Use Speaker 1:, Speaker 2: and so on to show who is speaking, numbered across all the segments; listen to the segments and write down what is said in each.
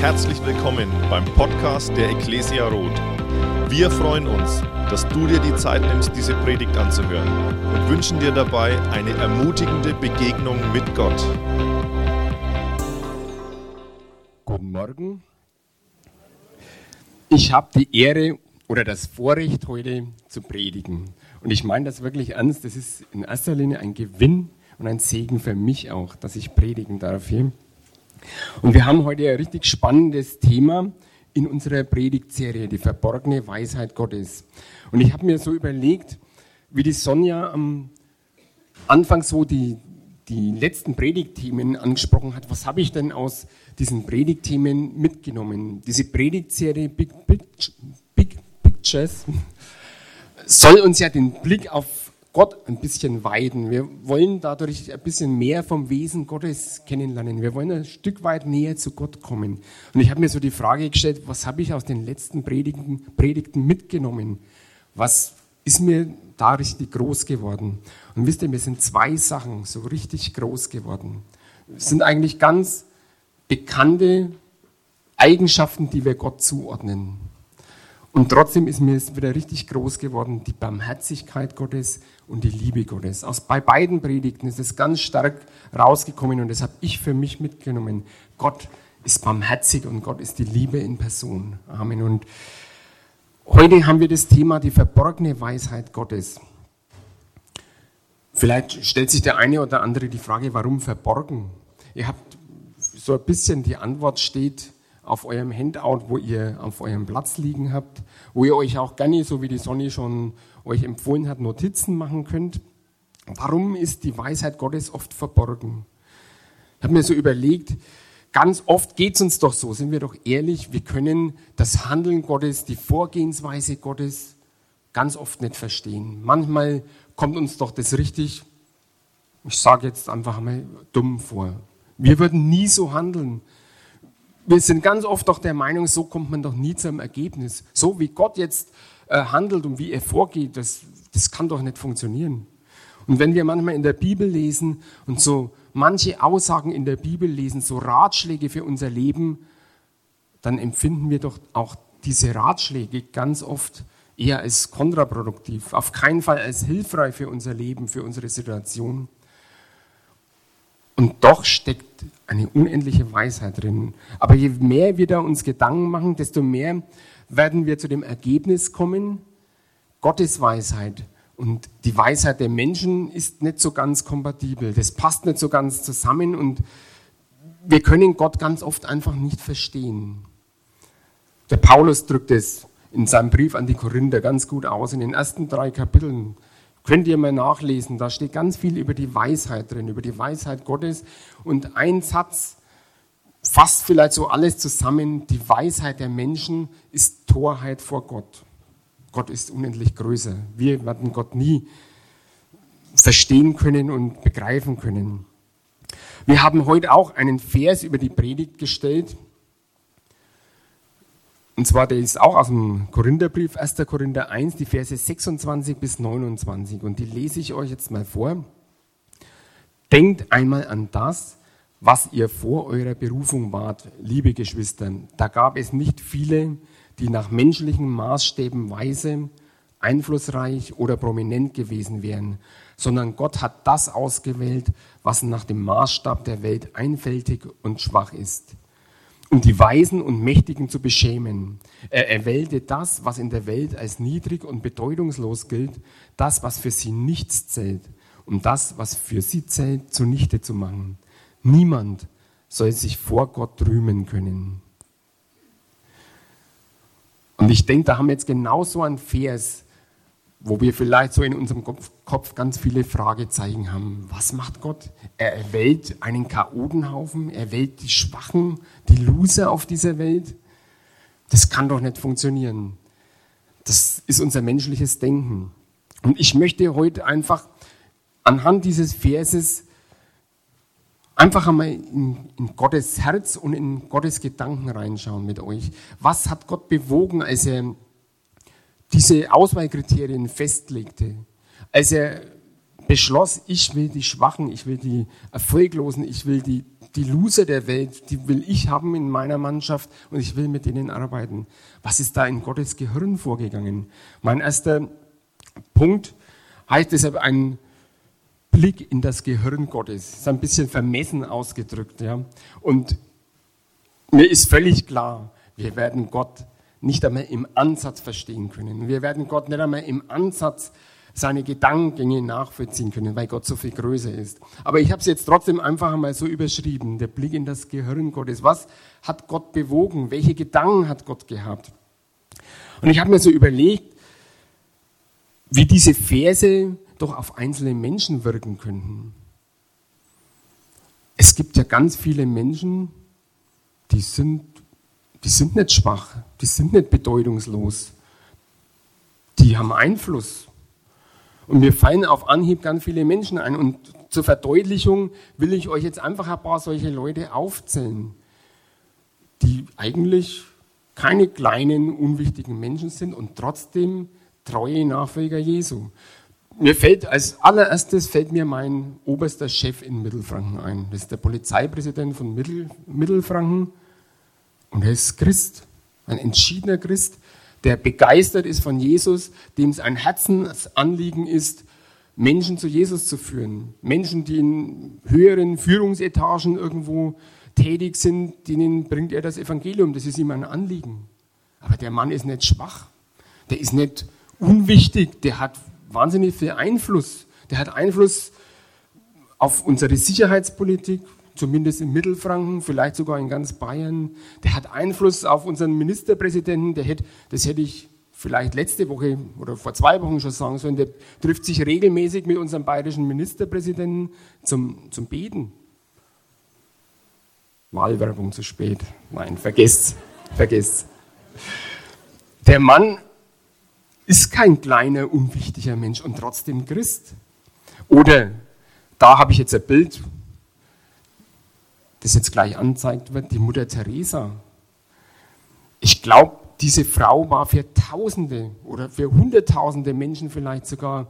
Speaker 1: Herzlich willkommen beim Podcast der Ecclesia Roth. Wir freuen uns, dass du dir die Zeit nimmst, diese Predigt anzuhören und wünschen dir dabei eine ermutigende Begegnung mit Gott.
Speaker 2: Guten Morgen. Ich habe die Ehre oder das Vorrecht, heute zu predigen. Und ich meine das wirklich ernst. Das ist in erster Linie ein Gewinn und ein Segen für mich auch, dass ich predigen darf hier. Und wir haben heute ein richtig spannendes Thema in unserer Predigtserie, die verborgene Weisheit Gottes. Und ich habe mir so überlegt, wie die Sonja am Anfang so die, die letzten Predigtthemen angesprochen hat, was habe ich denn aus diesen Predigtthemen mitgenommen? Diese Predigtserie Big, Big, Big Pictures soll uns ja den Blick auf Gott ein bisschen weiden. Wir wollen dadurch ein bisschen mehr vom Wesen Gottes kennenlernen. Wir wollen ein Stück weit näher zu Gott kommen. Und ich habe mir so die Frage gestellt, was habe ich aus den letzten Predigten, Predigten mitgenommen? Was ist mir da richtig groß geworden? Und wisst ihr, mir sind zwei Sachen so richtig groß geworden. Es sind eigentlich ganz bekannte Eigenschaften, die wir Gott zuordnen. Und trotzdem ist mir wieder richtig groß geworden, die Barmherzigkeit Gottes und die Liebe Gottes. Aus, bei beiden Predigten ist es ganz stark rausgekommen und das habe ich für mich mitgenommen. Gott ist barmherzig und Gott ist die Liebe in Person. Amen. Und heute haben wir das Thema die verborgene Weisheit Gottes. Vielleicht stellt sich der eine oder andere die Frage, warum verborgen? Ihr habt so ein bisschen die Antwort steht, auf eurem Handout, wo ihr auf eurem Platz liegen habt, wo ihr euch auch gerne, so wie die Sonne schon euch empfohlen hat, Notizen machen könnt. Warum ist die Weisheit Gottes oft verborgen? Ich habe mir so überlegt, ganz oft geht es uns doch so, sind wir doch ehrlich, wir können das Handeln Gottes, die Vorgehensweise Gottes ganz oft nicht verstehen. Manchmal kommt uns doch das richtig, ich sage jetzt einfach mal, dumm vor. Wir würden nie so handeln wir sind ganz oft doch der Meinung, so kommt man doch nie zu einem Ergebnis. So wie Gott jetzt äh, handelt und wie er vorgeht, das, das kann doch nicht funktionieren. Und wenn wir manchmal in der Bibel lesen und so manche Aussagen in der Bibel lesen, so Ratschläge für unser Leben, dann empfinden wir doch auch diese Ratschläge ganz oft eher als kontraproduktiv, auf keinen Fall als hilfreich für unser Leben, für unsere Situation. Und doch steckt eine unendliche Weisheit drin. Aber je mehr wir da uns Gedanken machen, desto mehr werden wir zu dem Ergebnis kommen, Gottes Weisheit und die Weisheit der Menschen ist nicht so ganz kompatibel. Das passt nicht so ganz zusammen und wir können Gott ganz oft einfach nicht verstehen. Der Paulus drückt es in seinem Brief an die Korinther ganz gut aus. In den ersten drei Kapiteln Könnt ihr mal nachlesen, da steht ganz viel über die Weisheit drin, über die Weisheit Gottes. Und ein Satz fasst vielleicht so alles zusammen, die Weisheit der Menschen ist Torheit vor Gott. Gott ist unendlich größer. Wir werden Gott nie verstehen können und begreifen können. Wir haben heute auch einen Vers über die Predigt gestellt. Und zwar, der ist auch aus dem Korintherbrief, 1. Korinther 1, die Verse 26 bis 29. Und die lese ich euch jetzt mal vor. Denkt einmal an das, was ihr vor eurer Berufung wart, liebe Geschwister. Da gab es nicht viele, die nach menschlichen Maßstäben weise, einflussreich oder prominent gewesen wären, sondern Gott hat das ausgewählt, was nach dem Maßstab der Welt einfältig und schwach ist um die Weisen und Mächtigen zu beschämen. Er erwählte das, was in der Welt als niedrig und bedeutungslos gilt, das, was für sie nichts zählt, um das, was für sie zählt, zunichte zu machen. Niemand soll sich vor Gott rühmen können. Und ich denke, da haben wir jetzt genau so einen Vers, wo wir vielleicht so in unserem Kopf ganz viele Fragezeichen haben. Was macht Gott? Er erwählt einen Chaotenhaufen, er wählt die Schwachen, die Loser auf dieser Welt. Das kann doch nicht funktionieren. Das ist unser menschliches Denken. Und ich möchte heute einfach anhand dieses Verses einfach einmal in, in, Gottes Herz und in Gottes Gedanken reinschauen mit euch. Was hat Gott bewogen, als er diese Auswahlkriterien festlegte, als er beschloss, ich will die Schwachen, ich will die Erfolglosen, ich will die die Loser der Welt, die will ich haben in meiner Mannschaft und ich will mit denen arbeiten. Was ist da in Gottes Gehirn vorgegangen? Mein erster Punkt heißt deshalb ein Blick in das Gehirn Gottes. Ist ein bisschen vermessen ausgedrückt. Ja? Und mir ist völlig klar, wir werden Gott nicht einmal im Ansatz verstehen können. Wir werden Gott nicht einmal im Ansatz seine Gedankengänge nachvollziehen können, weil Gott so viel größer ist. Aber ich habe es jetzt trotzdem einfach einmal so überschrieben, der Blick in das Gehirn Gottes. Was hat Gott bewogen? Welche Gedanken hat Gott gehabt? Und ich habe mir so überlegt, wie diese Verse doch auf einzelne Menschen wirken könnten. Es gibt ja ganz viele Menschen, die sind, die sind nicht schwach, die sind nicht bedeutungslos, die haben Einfluss. Und mir fallen auf Anhieb ganz viele Menschen ein. Und zur Verdeutlichung will ich euch jetzt einfach ein paar solche Leute aufzählen, die eigentlich keine kleinen, unwichtigen Menschen sind und trotzdem treue Nachfolger Jesu. Mir fällt als allererstes fällt mir mein oberster Chef in Mittelfranken ein. Das ist der Polizeipräsident von Mittel, Mittelfranken und er ist Christ, ein entschiedener Christ, der begeistert ist von Jesus, dem es ein Herzensanliegen ist, Menschen zu Jesus zu führen. Menschen, die in höheren Führungsetagen irgendwo tätig sind, denen bringt er das Evangelium. Das ist ihm ein Anliegen. Aber der Mann ist nicht schwach. Der ist nicht unwichtig. Der hat wahnsinnig viel Einfluss. Der hat Einfluss auf unsere Sicherheitspolitik, zumindest in Mittelfranken, vielleicht sogar in ganz Bayern. Der hat Einfluss auf unseren Ministerpräsidenten, der hätte, das hätte ich vielleicht letzte Woche oder vor zwei Wochen schon sagen sollen, der trifft sich regelmäßig mit unserem bayerischen Ministerpräsidenten zum, zum Beten. Wahlwerbung zu spät. Nein, vergesst, vergesst. Der Mann ist kein kleiner, unwichtiger Mensch und trotzdem Christ. Oder da habe ich jetzt ein Bild, das jetzt gleich anzeigt wird, die Mutter Teresa. Ich glaube, diese Frau war für Tausende oder für Hunderttausende Menschen vielleicht sogar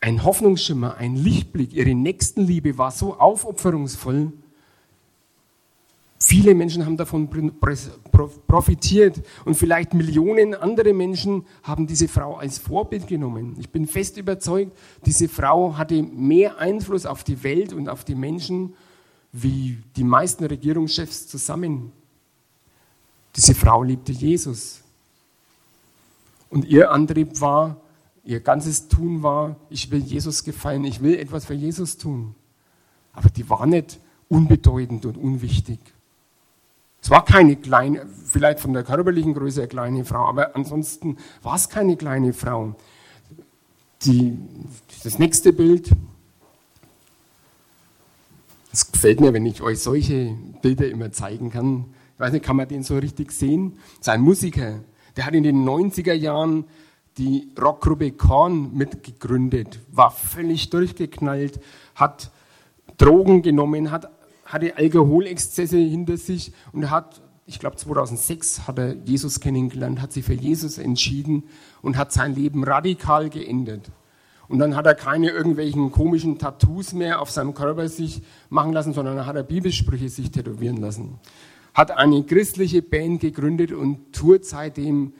Speaker 2: ein Hoffnungsschimmer, ein Lichtblick. Ihre Nächstenliebe war so aufopferungsvoll, Viele Menschen haben davon profitiert und vielleicht Millionen andere Menschen haben diese Frau als Vorbild genommen. Ich bin fest überzeugt, diese Frau hatte mehr Einfluss auf die Welt und auf die Menschen wie die meisten Regierungschefs zusammen. Diese Frau liebte Jesus. Und ihr Antrieb war, ihr ganzes Tun war, ich will Jesus gefallen, ich will etwas für Jesus tun. Aber die war nicht unbedeutend und unwichtig. Es war keine kleine, vielleicht von der körperlichen Größe eine kleine Frau, aber ansonsten war es keine kleine Frau. Die, das nächste Bild. Es gefällt mir, wenn ich euch solche Bilder immer zeigen kann. Ich weiß nicht, kann man den so richtig sehen? Sein Musiker, der hat in den 90er Jahren die Rockgruppe Korn mitgegründet, war völlig durchgeknallt, hat Drogen genommen, hat hatte Alkoholexzesse hinter sich und hat, ich glaube 2006 hat er Jesus kennengelernt, hat sich für Jesus entschieden und hat sein Leben radikal geändert. Und dann hat er keine irgendwelchen komischen Tattoos mehr auf seinem Körper sich machen lassen, sondern er hat er Bibelsprüche sich tätowieren lassen. Hat eine christliche Band gegründet und tourt seitdem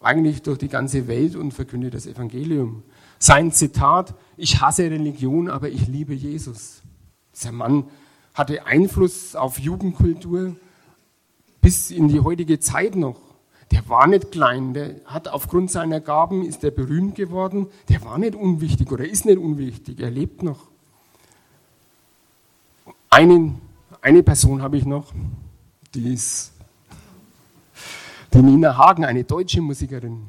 Speaker 2: eigentlich durch die ganze Welt und verkündet das Evangelium. Sein Zitat, ich hasse Religion, aber ich liebe Jesus. Dieser Mann hatte Einfluss auf Jugendkultur bis in die heutige Zeit noch. Der war nicht klein, der hat aufgrund seiner Gaben ist er berühmt geworden. Der war nicht unwichtig oder ist nicht unwichtig, er lebt noch. Eine, eine Person habe ich noch, die ist die Nina Hagen, eine deutsche Musikerin.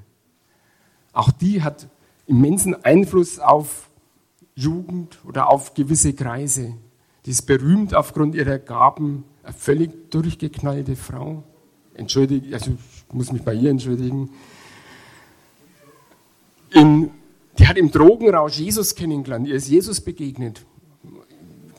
Speaker 2: Auch die hat immensen Einfluss auf Jugend oder auf gewisse Kreise. Die ist berühmt aufgrund ihrer Gaben, eine völlig durchgeknallte Frau. Entschuldige, also muss mich bei ihr entschuldigen. In, die hat im Drogenrausch Jesus kennengelernt, ihr ist Jesus begegnet.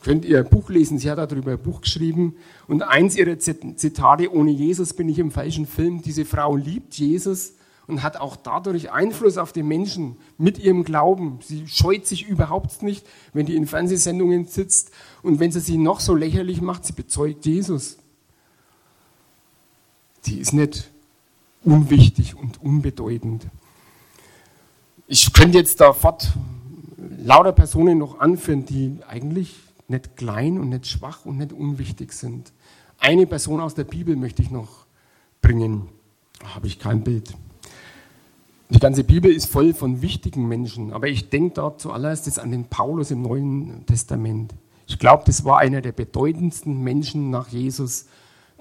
Speaker 2: Könnt ihr ein Buch lesen, sie hat darüber ein Buch geschrieben. Und eins ihrer Zitate, ohne Jesus bin ich im falschen Film, diese Frau liebt Jesus und hat auch dadurch Einfluss auf die Menschen mit ihrem Glauben. Sie scheut sich überhaupt nicht, wenn die in Fernsehsendungen sitzt und wenn sie sich noch so lächerlich macht, sie bezeugt Jesus. Die ist nicht unwichtig und unbedeutend. Ich könnte jetzt da fort lauter Personen noch anführen, die eigentlich nicht klein und nicht schwach und nicht unwichtig sind. Eine Person aus der Bibel möchte ich noch bringen. Da habe ich kein Bild. Die ganze Bibel ist voll von wichtigen Menschen, aber ich denke da zuallererst an den Paulus im Neuen Testament. Ich glaube, das war einer der bedeutendsten Menschen nach Jesus,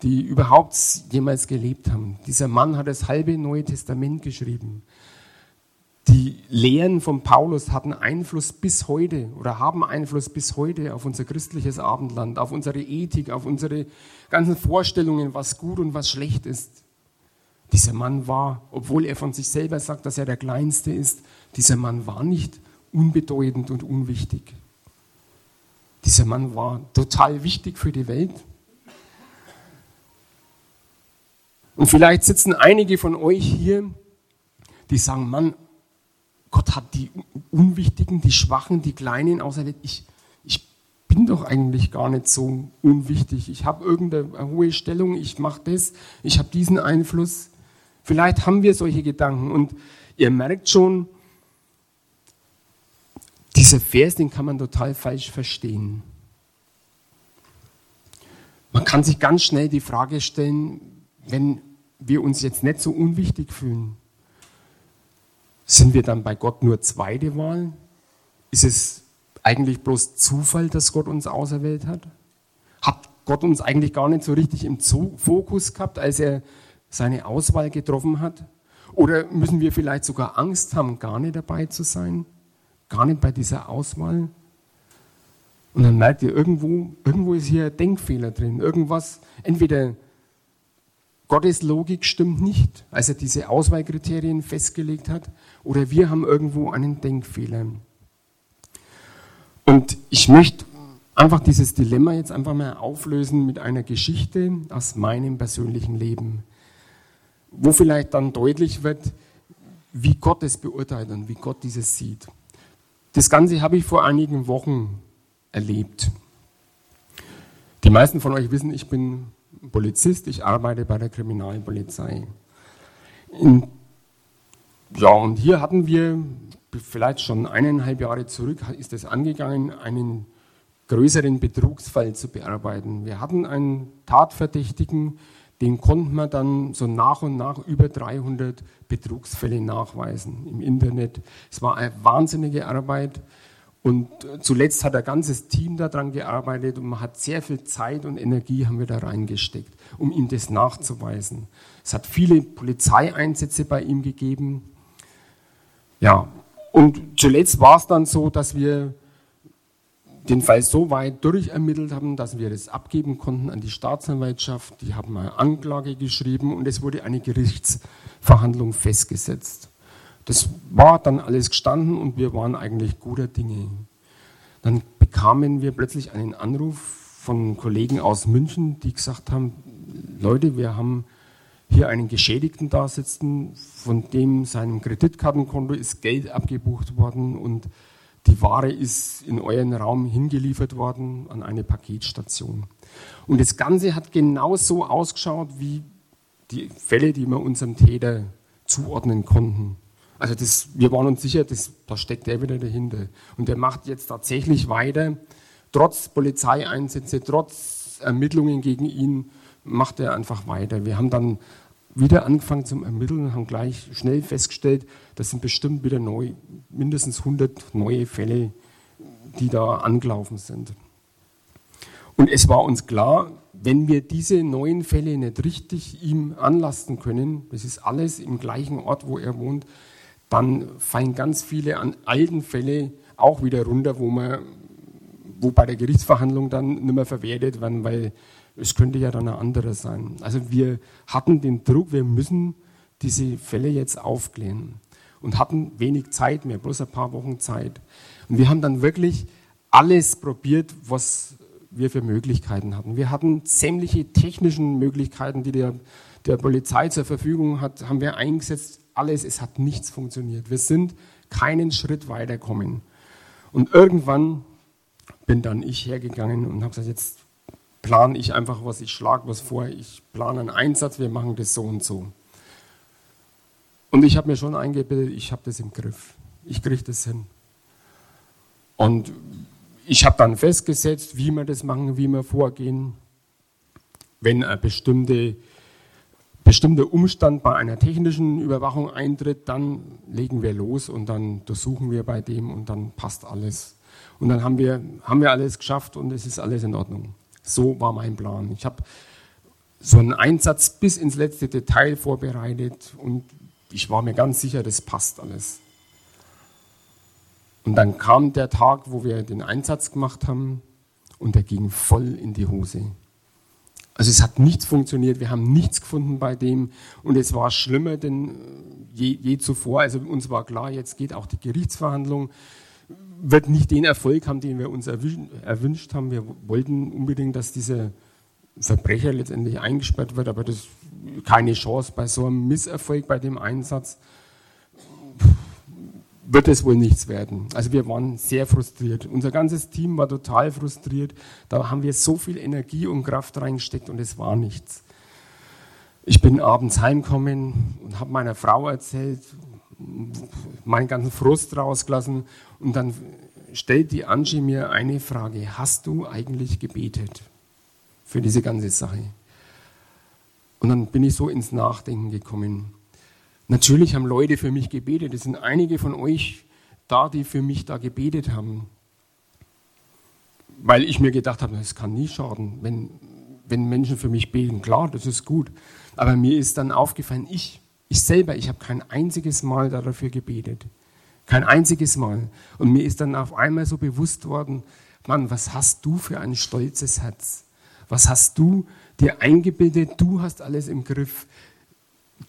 Speaker 2: die überhaupt jemals gelebt haben. Dieser Mann hat das halbe Neue Testament geschrieben. Die Lehren von Paulus hatten Einfluss bis heute oder haben Einfluss bis heute auf unser christliches Abendland, auf unsere Ethik, auf unsere ganzen Vorstellungen, was gut und was schlecht ist. Dieser Mann war, obwohl er von sich selber sagt, dass er der Kleinste ist, dieser Mann war nicht unbedeutend und unwichtig. Dieser Mann war total wichtig für die Welt. Und vielleicht sitzen einige von euch hier, die sagen, Mann, Gott hat die Unwichtigen, die Schwachen, die Kleinen auserwählt. Ich, ich bin doch eigentlich gar nicht so unwichtig. Ich habe irgendeine hohe Stellung, ich mache das, ich habe diesen Einfluss. Vielleicht haben wir solche Gedanken und ihr merkt schon, dieser Vers, den kann man total falsch verstehen. Man kann sich ganz schnell die Frage stellen, wenn wir uns jetzt nicht so unwichtig fühlen, sind wir dann bei Gott nur zweite Wahl? Ist es eigentlich bloß Zufall, dass Gott uns auserwählt hat? Hat Gott uns eigentlich gar nicht so richtig im Fokus gehabt, als er seine Auswahl getroffen hat? Oder müssen wir vielleicht sogar Angst haben, gar nicht dabei zu sein? Gar nicht bei dieser Auswahl? Und dann merkt ihr, irgendwo, irgendwo ist hier ein Denkfehler drin. Irgendwas, entweder Gottes Logik stimmt nicht, als er diese Auswahlkriterien festgelegt hat, oder wir haben irgendwo einen Denkfehler. Und ich möchte einfach dieses Dilemma jetzt einfach mal auflösen mit einer Geschichte aus meinem persönlichen Leben, wo vielleicht dann deutlich wird, wie Gott es beurteilt und wie Gott dieses sieht. Das Ganze habe ich vor einigen Wochen erlebt. Die meisten von euch wissen, ich bin Polizist, ich arbeite bei der Kriminalpolizei. In, ja, und hier hatten wir, vielleicht schon eineinhalb Jahre zurück, ist es angegangen, einen größeren Betrugsfall zu bearbeiten. Wir hatten einen Tatverdächtigen, den konnten wir dann so nach und nach über 300 Betrugsfälle nachweisen im Internet. Es war eine wahnsinnige Arbeit. Und zuletzt hat ein ganzes Team daran gearbeitet und man hat sehr viel Zeit und Energie haben wir da reingesteckt, um ihm das nachzuweisen. Es hat viele Polizeieinsätze bei ihm gegeben. Ja, und zuletzt war es dann so, dass wir den Fall so weit durchermittelt haben, dass wir das abgeben konnten an die Staatsanwaltschaft. Die haben eine Anklage geschrieben und es wurde eine Gerichtsverhandlung festgesetzt. Das war dann alles gestanden und wir waren eigentlich guter Dinge. Dann bekamen wir plötzlich einen Anruf von Kollegen aus München, die gesagt haben, Leute, wir haben hier einen Geschädigten da sitzen, von dem seinem Kreditkartenkonto ist Geld abgebucht worden und die Ware ist in euren Raum hingeliefert worden an eine Paketstation. Und das Ganze hat genau so ausgeschaut wie die Fälle, die wir unserem Täter zuordnen konnten. Also das, wir waren uns sicher, das, da steckt er wieder dahinter. Und der macht jetzt tatsächlich weiter, trotz Polizeieinsätze, trotz Ermittlungen gegen ihn, macht er einfach weiter. Wir haben dann wieder angefangen zum Ermitteln und haben gleich schnell festgestellt, das sind bestimmt wieder neu, mindestens 100 neue Fälle, die da angelaufen sind. Und es war uns klar, wenn wir diese neuen Fälle nicht richtig ihm anlasten können, das ist alles im gleichen Ort, wo er wohnt, dann fallen ganz viele an alten Fälle auch wieder runter, wo man wo bei der Gerichtsverhandlung dann nicht mehr verwertet werden, weil es könnte ja dann ein anderer sein. Also wir hatten den Druck, wir müssen diese Fälle jetzt aufklären und hatten wenig Zeit mehr, bloß ein paar Wochen Zeit. Und wir haben dann wirklich alles probiert, was wir für Möglichkeiten hatten. Wir hatten sämtliche technischen Möglichkeiten, die der, der Polizei zur Verfügung hat, haben wir eingesetzt alles, es hat nichts funktioniert. Wir sind keinen Schritt weiterkommen. Und irgendwann bin dann ich hergegangen und habe gesagt, jetzt plane ich einfach was, ich schlage was vor, ich plane einen Einsatz, wir machen das so und so. Und ich habe mir schon eingebildet, ich habe das im Griff. Ich kriege das hin. Und ich habe dann festgesetzt, wie wir das machen, wie wir vorgehen. Wenn ein bestimmte, bestimmter Umstand bei einer technischen Überwachung eintritt, dann legen wir los und dann durchsuchen wir bei dem und dann passt alles. Und dann haben wir, haben wir alles geschafft und es ist alles in Ordnung. So war mein Plan. Ich habe so einen Einsatz bis ins letzte Detail vorbereitet und ich war mir ganz sicher, das passt alles. Und dann kam der Tag, wo wir den Einsatz gemacht haben und der ging voll in die Hose. Also es hat nichts funktioniert, wir haben nichts gefunden bei dem und es war schlimmer denn äh, je, je zuvor. Also uns war klar, jetzt geht auch die Gerichtsverhandlung, wird nicht den Erfolg haben, den wir uns erwünscht haben. Wir wollten unbedingt, dass dieser Verbrecher letztendlich eingesperrt wird, aber das keine Chance bei so einem Misserfolg bei dem Einsatz wird es wohl nichts werden. Also wir waren sehr frustriert. Unser ganzes Team war total frustriert. Da haben wir so viel Energie und Kraft reingesteckt und es war nichts. Ich bin abends heimgekommen und habe meiner Frau erzählt, meinen ganzen Frust rausgelassen und dann stellt die Angie mir eine Frage, hast du eigentlich gebetet für diese ganze Sache? Und dann bin ich so ins Nachdenken gekommen. Natürlich haben Leute für mich gebetet. Es sind einige von euch da, die für mich da gebetet haben. Weil ich mir gedacht habe, es kann nie schaden, wenn, wenn Menschen für mich beten. Klar, das ist gut. Aber mir ist dann aufgefallen, ich, ich selber, ich habe kein einziges Mal dafür gebetet. Kein einziges Mal. Und mir ist dann auf einmal so bewusst worden, Mann, was hast du für ein stolzes Herz? Was hast du dir eingebildet? Du hast alles im Griff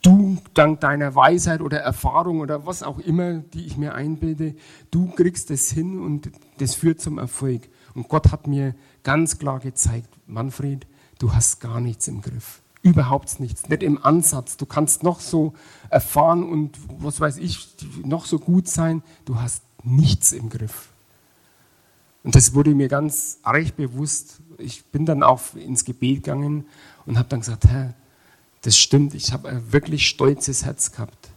Speaker 2: du dank deiner Weisheit oder Erfahrung oder was auch immer, die ich mir einbilde, du kriegst es hin und das führt zum Erfolg. Und Gott hat mir ganz klar gezeigt, Manfred, du hast gar nichts im Griff. Überhaupt nichts, nicht im Ansatz. Du kannst noch so erfahren und was weiß ich, noch so gut sein, du hast nichts im Griff. Und das wurde mir ganz arg bewusst. Ich bin dann auch ins Gebet gegangen und habe dann gesagt, Herr, das stimmt, ich habe ein wirklich stolzes Herz gehabt.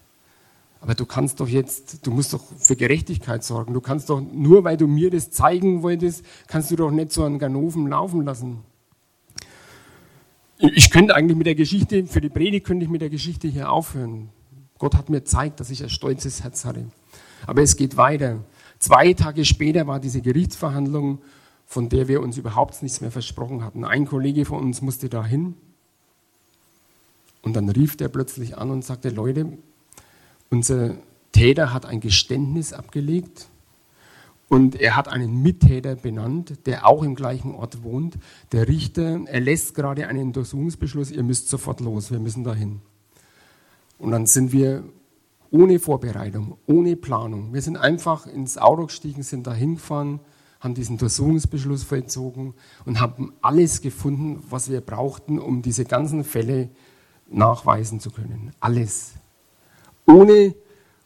Speaker 2: Aber du kannst doch jetzt, du musst doch für Gerechtigkeit sorgen. Du kannst doch, nur weil du mir das zeigen wolltest, kannst du doch nicht so einen Ganoven laufen lassen. Ich könnte eigentlich mit der Geschichte, für die Predigt könnte ich mit der Geschichte hier aufhören. Gott hat mir gezeigt, dass ich ein stolzes Herz hatte. Aber es geht weiter. Zwei Tage später war diese Gerichtsverhandlung, von der wir uns überhaupt nichts mehr versprochen hatten. Ein Kollege von uns musste da hin und dann rief der plötzlich an und sagte, Leute, unser Täter hat ein Geständnis abgelegt und er hat einen Mittäter benannt, der auch im gleichen Ort wohnt. Der Richter erlässt gerade einen Untersuchungsbeschluss, ihr müsst sofort los, wir müssen dahin. Und dann sind wir ohne Vorbereitung, ohne Planung. Wir sind einfach ins Auto gestiegen, sind da hingefahren, haben diesen Untersuchungsbeschluss vollzogen und haben alles gefunden, was wir brauchten, um diese ganzen Fälle zu nachweisen zu können. Alles. Ohne,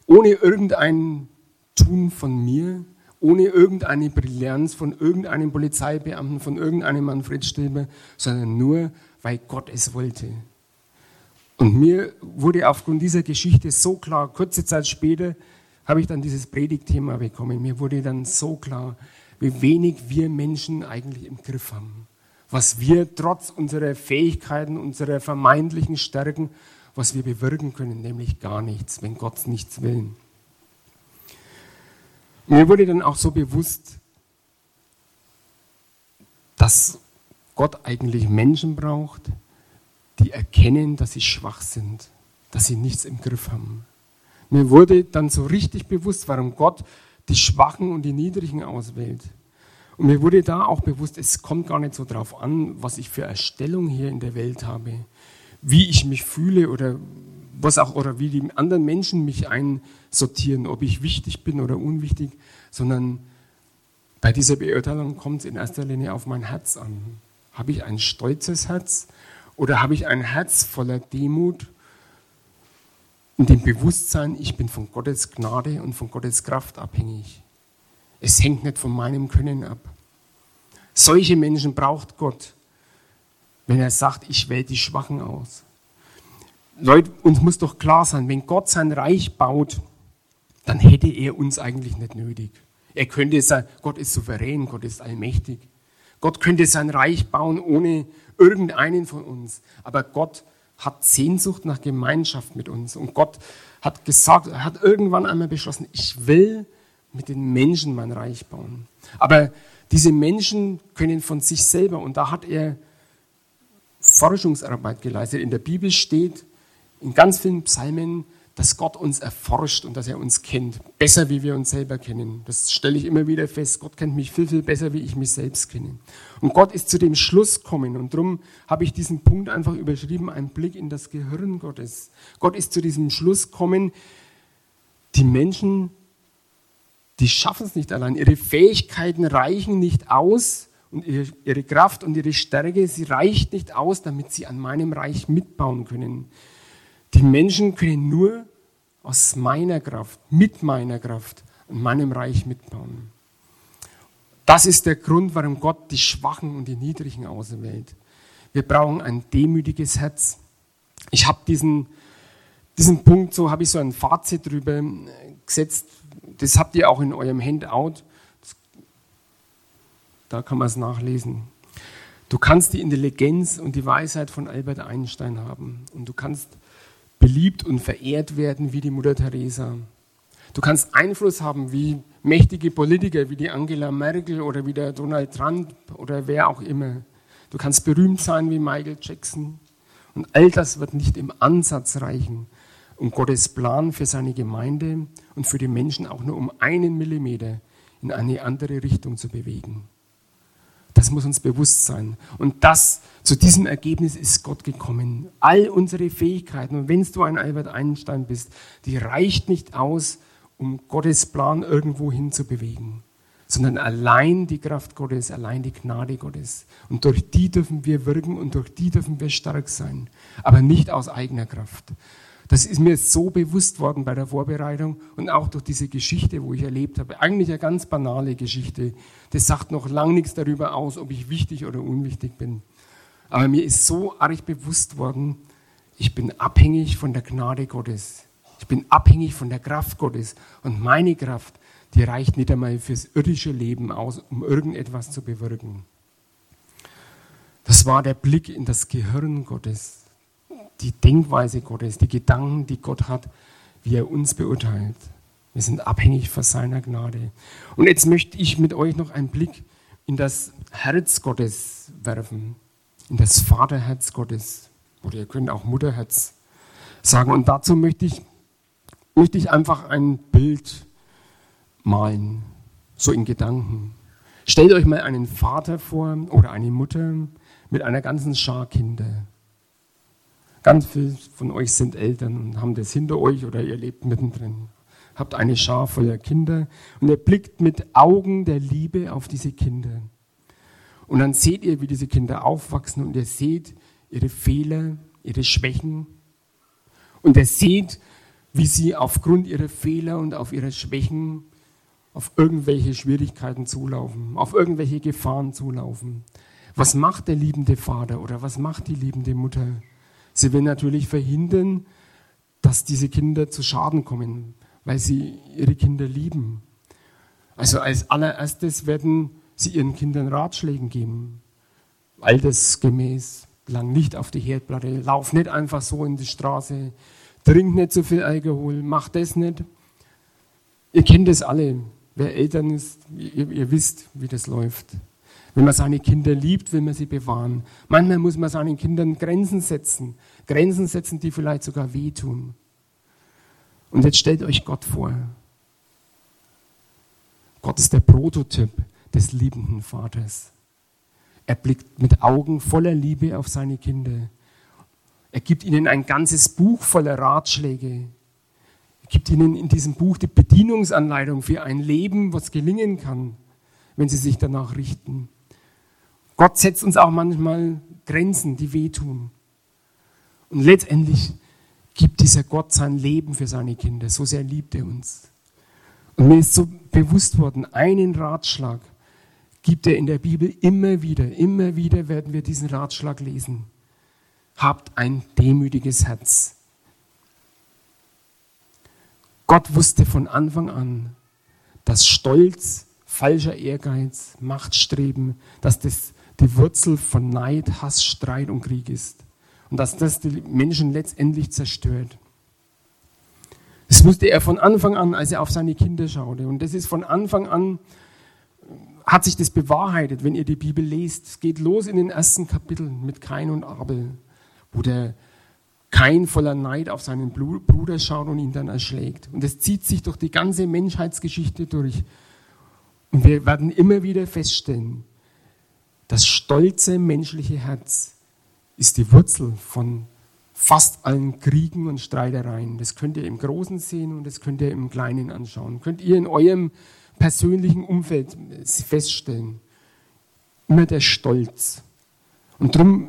Speaker 2: ohne irgendein Tun von mir, ohne irgendeine Brillanz von irgendeinem Polizeibeamten, von irgendeinem Manfred Stilber, sondern nur, weil Gott es wollte. Und mir wurde aufgrund dieser Geschichte so klar, kurze Zeit später habe ich dann dieses Predigtthema bekommen. Mir wurde dann so klar, wie wenig wir Menschen eigentlich im Griff haben was wir trotz unserer Fähigkeiten, unserer vermeintlichen Stärken, was wir bewirken können, nämlich gar nichts, wenn Gott nichts will. Mir wurde dann auch so bewusst, dass Gott eigentlich Menschen braucht, die erkennen, dass sie schwach sind, dass sie nichts im Griff haben. Mir wurde dann so richtig bewusst, warum Gott die Schwachen und die Niedrigen auswählt. Und mir wurde da auch bewusst, es kommt gar nicht so drauf an, was ich für Erstellung hier in der Welt habe, wie ich mich fühle oder was auch oder wie die anderen Menschen mich einsortieren, ob ich wichtig bin oder unwichtig, sondern bei dieser Beurteilung kommt es in erster Linie auf mein Herz an. Habe ich ein stolzes Herz oder habe ich ein Herz voller Demut? in dem Bewusstsein, ich bin von Gottes Gnade und von Gottes Kraft abhängig. Es hängt nicht von meinem Können ab. Solche Menschen braucht Gott, wenn er sagt, ich wähle die Schwachen aus. Leute, uns muss doch klar sein, wenn Gott sein Reich baut, dann hätte er uns eigentlich nicht nötig. Er könnte sein, Gott ist souverän, Gott ist allmächtig. Gott könnte sein Reich bauen ohne irgendeinen von uns. Aber Gott hat Sehnsucht nach Gemeinschaft mit uns. Und Gott hat gesagt, er hat irgendwann einmal beschlossen, ich will mit den Menschen mein Reich bauen. Aber diese Menschen können von sich selber, und da hat er Forschungsarbeit geleistet. In der Bibel steht in ganz vielen Psalmen, dass Gott uns erforscht und dass er uns kennt, besser wie wir uns selber kennen. Das stelle ich immer wieder fest. Gott kennt mich viel, viel besser, wie ich mich selbst kenne. Und Gott ist zu dem Schluss gekommen und darum habe ich diesen Punkt einfach überschrieben, ein Blick in das Gehirn Gottes. Gott ist zu diesem Schluss gekommen, die Menschen, die schaffen es nicht allein. Ihre Fähigkeiten reichen nicht aus und ihre Kraft und ihre Stärke, sie reicht nicht aus, damit sie an meinem Reich mitbauen können. Die Menschen können nur aus meiner Kraft, mit meiner Kraft an meinem Reich mitbauen. Das ist der Grund, warum Gott die Schwachen und die Niedrigen auserwählt. Wir brauchen ein demütiges Herz. Ich habe diesen, diesen Punkt, so habe ich so ein Fazit drüber gesetzt. Das habt ihr auch in eurem Handout. Da kann man es nachlesen. Du kannst die Intelligenz und die Weisheit von Albert Einstein haben. Und du kannst beliebt und verehrt werden wie die Mutter Teresa. Du kannst Einfluss haben wie mächtige Politiker wie die Angela Merkel oder wie der Donald Trump oder wer auch immer. Du kannst berühmt sein wie Michael Jackson. Und all das wird nicht im Ansatz reichen, um Gottes Plan für seine Gemeinde und für die Menschen auch nur um einen Millimeter in eine andere Richtung zu bewegen. Das muss uns bewusst sein. Und das, zu diesem Ergebnis ist Gott gekommen. All unsere Fähigkeiten, und wenn du ein Albert Einstein bist, die reicht nicht aus, um Gottes Plan irgendwo hin zu bewegen, sondern allein die Kraft Gottes, allein die Gnade Gottes. Und durch die dürfen wir wirken und durch die dürfen wir stark sein, aber nicht aus eigener Kraft. Das ist mir so bewusst worden bei der Vorbereitung und auch durch diese Geschichte, wo ich erlebt habe. Eigentlich eine ganz banale Geschichte. Das sagt noch lang nichts darüber aus, ob ich wichtig oder unwichtig bin. Aber mir ist so arg bewusst worden, ich bin abhängig von der Gnade Gottes. Ich bin abhängig von der Kraft Gottes. Und meine Kraft, die reicht nicht einmal fürs irdische Leben aus, um irgendetwas zu bewirken. Das war der Blick in das Gehirn Gottes die Denkweise Gottes, die Gedanken, die Gott hat, wie er uns beurteilt. Wir sind abhängig von seiner Gnade. Und jetzt möchte ich mit euch noch einen Blick in das Herz Gottes werfen, in das Vaterherz Gottes. Oder ihr könnt auch Mutterherz sagen. Und dazu möchte ich, möchte ich einfach ein Bild malen, so in Gedanken. Stellt euch mal einen Vater vor oder eine Mutter mit einer ganzen Schar Kinder. Ganz viele von euch sind Eltern und haben das hinter euch oder ihr lebt mittendrin. Habt eine Schar voller Kinder und ihr blickt mit Augen der Liebe auf diese Kinder. Und dann seht ihr, wie diese Kinder aufwachsen und ihr seht ihre Fehler, ihre Schwächen. Und ihr seht, wie sie aufgrund ihrer Fehler und auf ihre Schwächen auf irgendwelche Schwierigkeiten zulaufen, auf irgendwelche Gefahren zulaufen. Was macht der liebende Vater oder was macht die liebende Mutter? Sie will natürlich verhindern, dass diese Kinder zu Schaden kommen, weil sie ihre Kinder lieben. Also als allererstes werden sie ihren Kindern Ratschläge geben. Altersgemäß, lang nicht auf die Herdplatte, lauf nicht einfach so in die Straße, trink nicht so viel Alkohol, mach das nicht. Ihr kennt es alle, wer Eltern ist, ihr, ihr wisst, wie das läuft. Wenn man seine Kinder liebt, will man sie bewahren. Manchmal muss man seinen Kindern Grenzen setzen. Grenzen setzen, die vielleicht sogar wehtun. Und jetzt stellt euch Gott vor. Gott ist der Prototyp des liebenden Vaters. Er blickt mit Augen voller Liebe auf seine Kinder. Er gibt ihnen ein ganzes Buch voller Ratschläge. Er gibt ihnen in diesem Buch die Bedienungsanleitung für ein Leben, was gelingen kann, wenn sie sich danach richten. Gott setzt uns auch manchmal Grenzen, die wehtun. Und letztendlich gibt dieser Gott sein Leben für seine Kinder. So sehr liebt er uns. Und mir ist so bewusst worden, einen Ratschlag gibt er in der Bibel immer wieder. Immer wieder werden wir diesen Ratschlag lesen. Habt ein demütiges Herz. Gott wusste von Anfang an, dass Stolz, falscher Ehrgeiz, Machtstreben, dass das die Wurzel von Neid, Hass, Streit und Krieg ist. Und dass das die Menschen letztendlich zerstört. Das wusste er von Anfang an, als er auf seine Kinder schaute. Und das ist von Anfang an, hat sich das bewahrheitet, wenn ihr die Bibel lest. Es geht los in den ersten Kapiteln mit Kain und Abel, wo der Kain voller Neid auf seinen Bruder schaut und ihn dann erschlägt. Und das zieht sich durch die ganze Menschheitsgeschichte durch. Und wir werden immer wieder feststellen, das stolze menschliche Herz ist die Wurzel von fast allen Kriegen und Streitereien. Das könnt ihr im Großen sehen und das könnt ihr im Kleinen anschauen. Könnt ihr in eurem persönlichen Umfeld feststellen. Immer der Stolz. Und darum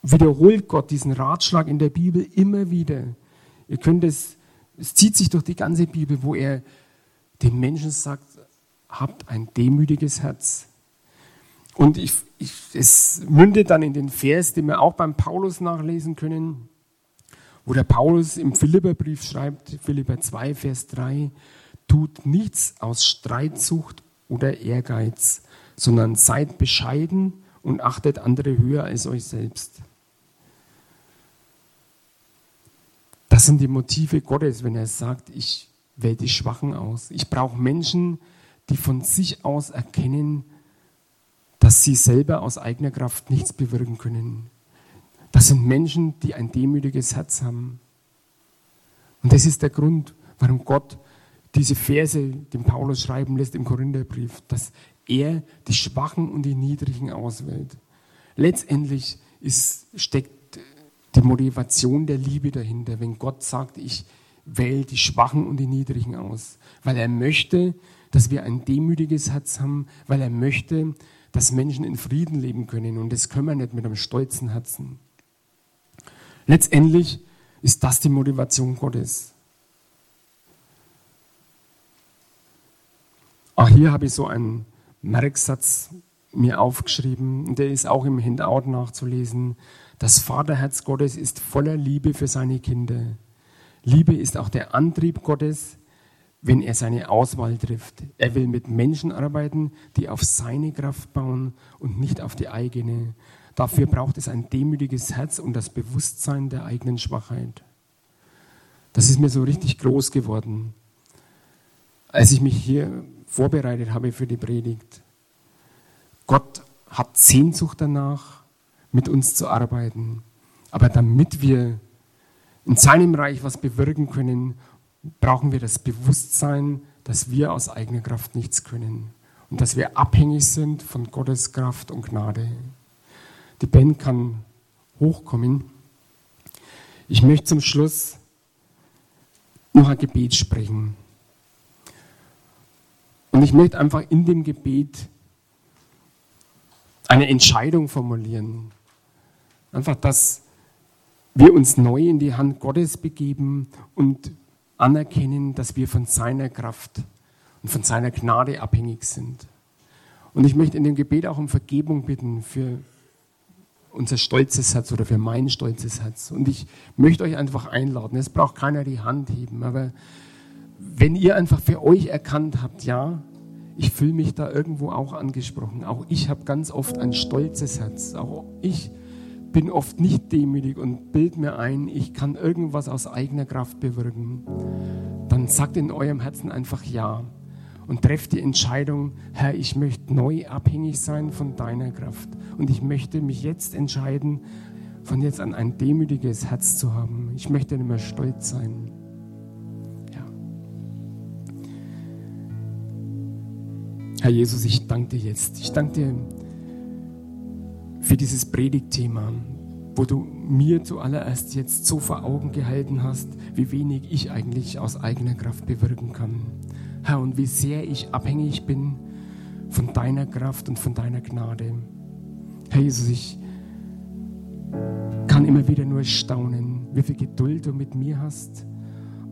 Speaker 2: wiederholt Gott diesen Ratschlag in der Bibel immer wieder. Ihr könnt es, es zieht sich durch die ganze Bibel, wo er den Menschen sagt, habt ein demütiges Herz. Und ich, ich, es mündet dann in den Vers, den wir auch beim Paulus nachlesen können, wo der Paulus im Philipperbrief schreibt, Philipper 2, Vers 3, tut nichts aus Streitsucht oder Ehrgeiz, sondern seid bescheiden und achtet andere höher als euch selbst. Das sind die Motive Gottes, wenn er sagt, ich wähle die Schwachen aus. Ich brauche Menschen, die von sich aus erkennen, dass sie selber aus eigener Kraft nichts bewirken können. Das sind Menschen, die ein demütiges Herz haben. Und das ist der Grund, warum Gott diese Verse dem Paulus schreiben lässt im Korintherbrief, dass er die Schwachen und die Niedrigen auswählt. Letztendlich ist, steckt die Motivation der Liebe dahinter, wenn Gott sagt, ich wähle die Schwachen und die Niedrigen aus, weil er möchte, dass wir ein demütiges Herz haben, weil er möchte, dass Menschen in Frieden leben können. Und das können wir nicht mit einem stolzen Herzen. Letztendlich ist das die Motivation Gottes. Auch hier habe ich so einen Merksatz mir aufgeschrieben, der ist auch im Handout nachzulesen. Das Vaterherz Gottes ist voller Liebe für seine Kinder. Liebe ist auch der Antrieb Gottes, wenn er seine Auswahl trifft. Er will mit Menschen arbeiten, die auf seine Kraft bauen und nicht auf die eigene. Dafür braucht es ein demütiges Herz und das Bewusstsein der eigenen Schwachheit. Das ist mir so richtig groß geworden, als ich mich hier vorbereitet habe für die Predigt. Gott hat Sehnsucht danach, mit uns zu arbeiten. Aber damit wir in seinem Reich was bewirken können, brauchen wir das Bewusstsein, dass wir aus eigener Kraft nichts können und dass wir abhängig sind von Gottes Kraft und Gnade. Die Band kann hochkommen. Ich möchte zum Schluss noch ein Gebet sprechen. Und ich möchte einfach in dem Gebet eine Entscheidung formulieren. Einfach, dass wir uns neu in die Hand Gottes begeben und anerkennen, dass wir von seiner Kraft und von seiner Gnade abhängig sind. Und ich möchte in dem Gebet auch um Vergebung bitten für unser stolzes Herz oder für mein stolzes Herz. Und ich möchte euch einfach einladen. Es braucht keiner die Hand heben, aber wenn ihr einfach für euch erkannt habt, ja, ich fühle mich da irgendwo auch angesprochen. Auch ich habe ganz oft ein stolzes Herz. Auch ich bin oft nicht demütig und bild mir ein, ich kann irgendwas aus eigener Kraft bewirken, dann sagt in eurem Herzen einfach Ja und trefft die Entscheidung, Herr, ich möchte neu abhängig sein von deiner Kraft und ich möchte mich jetzt entscheiden, von jetzt an ein demütiges Herz zu haben. Ich möchte nicht mehr stolz sein. Ja. Herr Jesus, ich danke dir jetzt. Ich danke dir für dieses Predigtthema, wo du mir zuallererst jetzt so vor Augen gehalten hast, wie wenig ich eigentlich aus eigener Kraft bewirken kann. Herr, und wie sehr ich abhängig bin von deiner Kraft und von deiner Gnade. Herr Jesus, ich kann immer wieder nur staunen, wie viel Geduld du mit mir hast,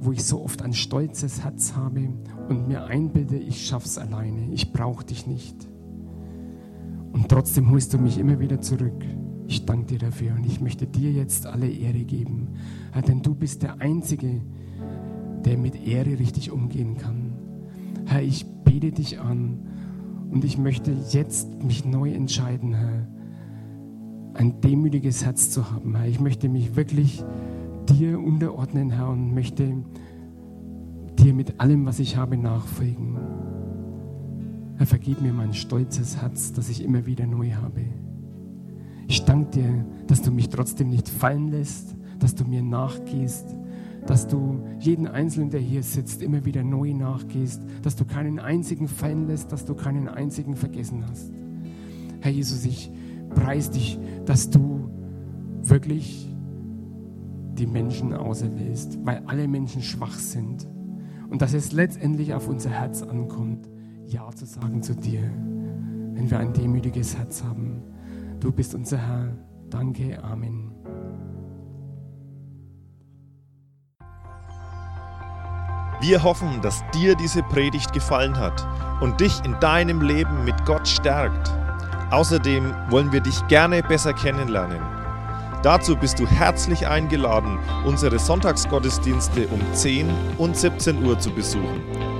Speaker 2: wo ich so oft ein stolzes Herz habe und mir einbilde, ich schaff's alleine, ich brauche dich nicht. Und trotzdem holst du mich immer wieder zurück. Ich danke dir dafür und ich möchte dir jetzt alle Ehre geben, Herr, denn du bist der Einzige, der mit Ehre richtig umgehen kann. Herr, ich bete dich an und ich möchte jetzt mich neu entscheiden, Herr, ein demütiges Herz zu haben, Herr. Ich möchte mich wirklich dir unterordnen, Herr, und möchte dir mit allem, was ich habe, nachfolgen. Herr, vergib mir mein stolzes Herz, das ich immer wieder neu habe. Ich danke dir, dass du mich trotzdem nicht fallen lässt, dass du mir nachgehst, dass du jeden Einzelnen, der hier sitzt, immer wieder neu nachgehst, dass du keinen einzigen fallen lässt, dass du keinen einzigen vergessen hast. Herr Jesus, ich preis dich, dass du wirklich die Menschen auserwählst, weil alle Menschen schwach sind. Und dass es letztendlich auf unser Herz ankommt, Ja zu sagen zu dir, wenn wir ein demütiges Herz haben. Du bist unser Herr. Danke. Amen.
Speaker 1: Wir hoffen, dass dir diese Predigt gefallen hat und dich in deinem Leben mit Gott stärkt. Außerdem wollen wir dich gerne besser kennenlernen. Dazu bist du herzlich eingeladen, unsere Sonntagsgottesdienste um 10 und 17 Uhr zu besuchen.